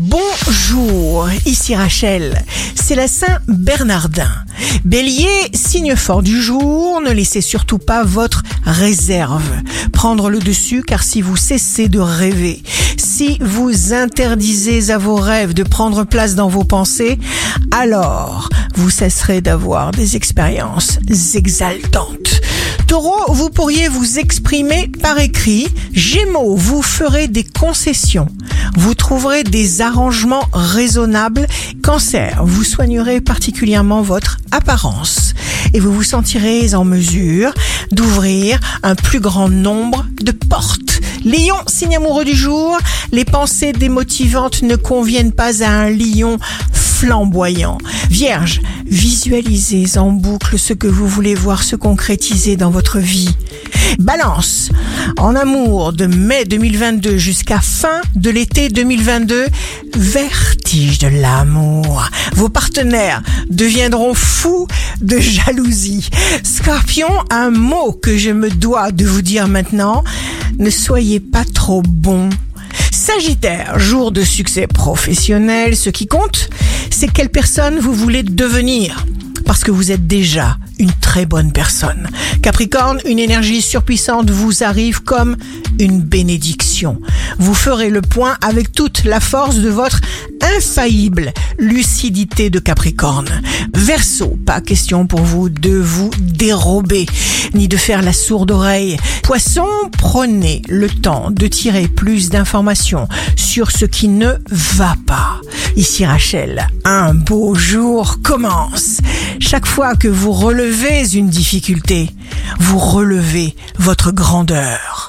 Bonjour, ici Rachel. C'est la Saint Bernardin. Bélier, signe fort du jour, ne laissez surtout pas votre réserve prendre le dessus car si vous cessez de rêver, si vous interdisez à vos rêves de prendre place dans vos pensées, alors vous cesserez d'avoir des expériences exaltantes. Taureau, vous pourriez vous exprimer par écrit. Gémeaux, vous ferez des concessions. Vous trouverez des arrangements raisonnables. Cancer, vous soignerez particulièrement votre apparence et vous vous sentirez en mesure d'ouvrir un plus grand nombre de portes. Lion, signe amoureux du jour, les pensées démotivantes ne conviennent pas à un lion flamboyant. Vierge, visualisez en boucle ce que vous voulez voir se concrétiser dans votre vie. Balance, en amour de mai 2022 jusqu'à fin de l'été 2022, vertige de l'amour. Vos partenaires deviendront fous de jalousie. Scorpion, un mot que je me dois de vous dire maintenant, ne soyez pas trop bon. Sagittaire, jour de succès professionnel, ce qui compte, c'est quelle personne vous voulez devenir? Parce que vous êtes déjà une très bonne personne. Capricorne, une énergie surpuissante vous arrive comme une bénédiction. Vous ferez le point avec toute la force de votre infaillible lucidité de Capricorne. Verseau, pas question pour vous de vous dérober, ni de faire la sourde oreille. Poisson, prenez le temps de tirer plus d'informations sur ce qui ne va pas. Ici Rachel, un beau jour commence. Chaque fois que vous relevez une difficulté, vous relevez votre grandeur.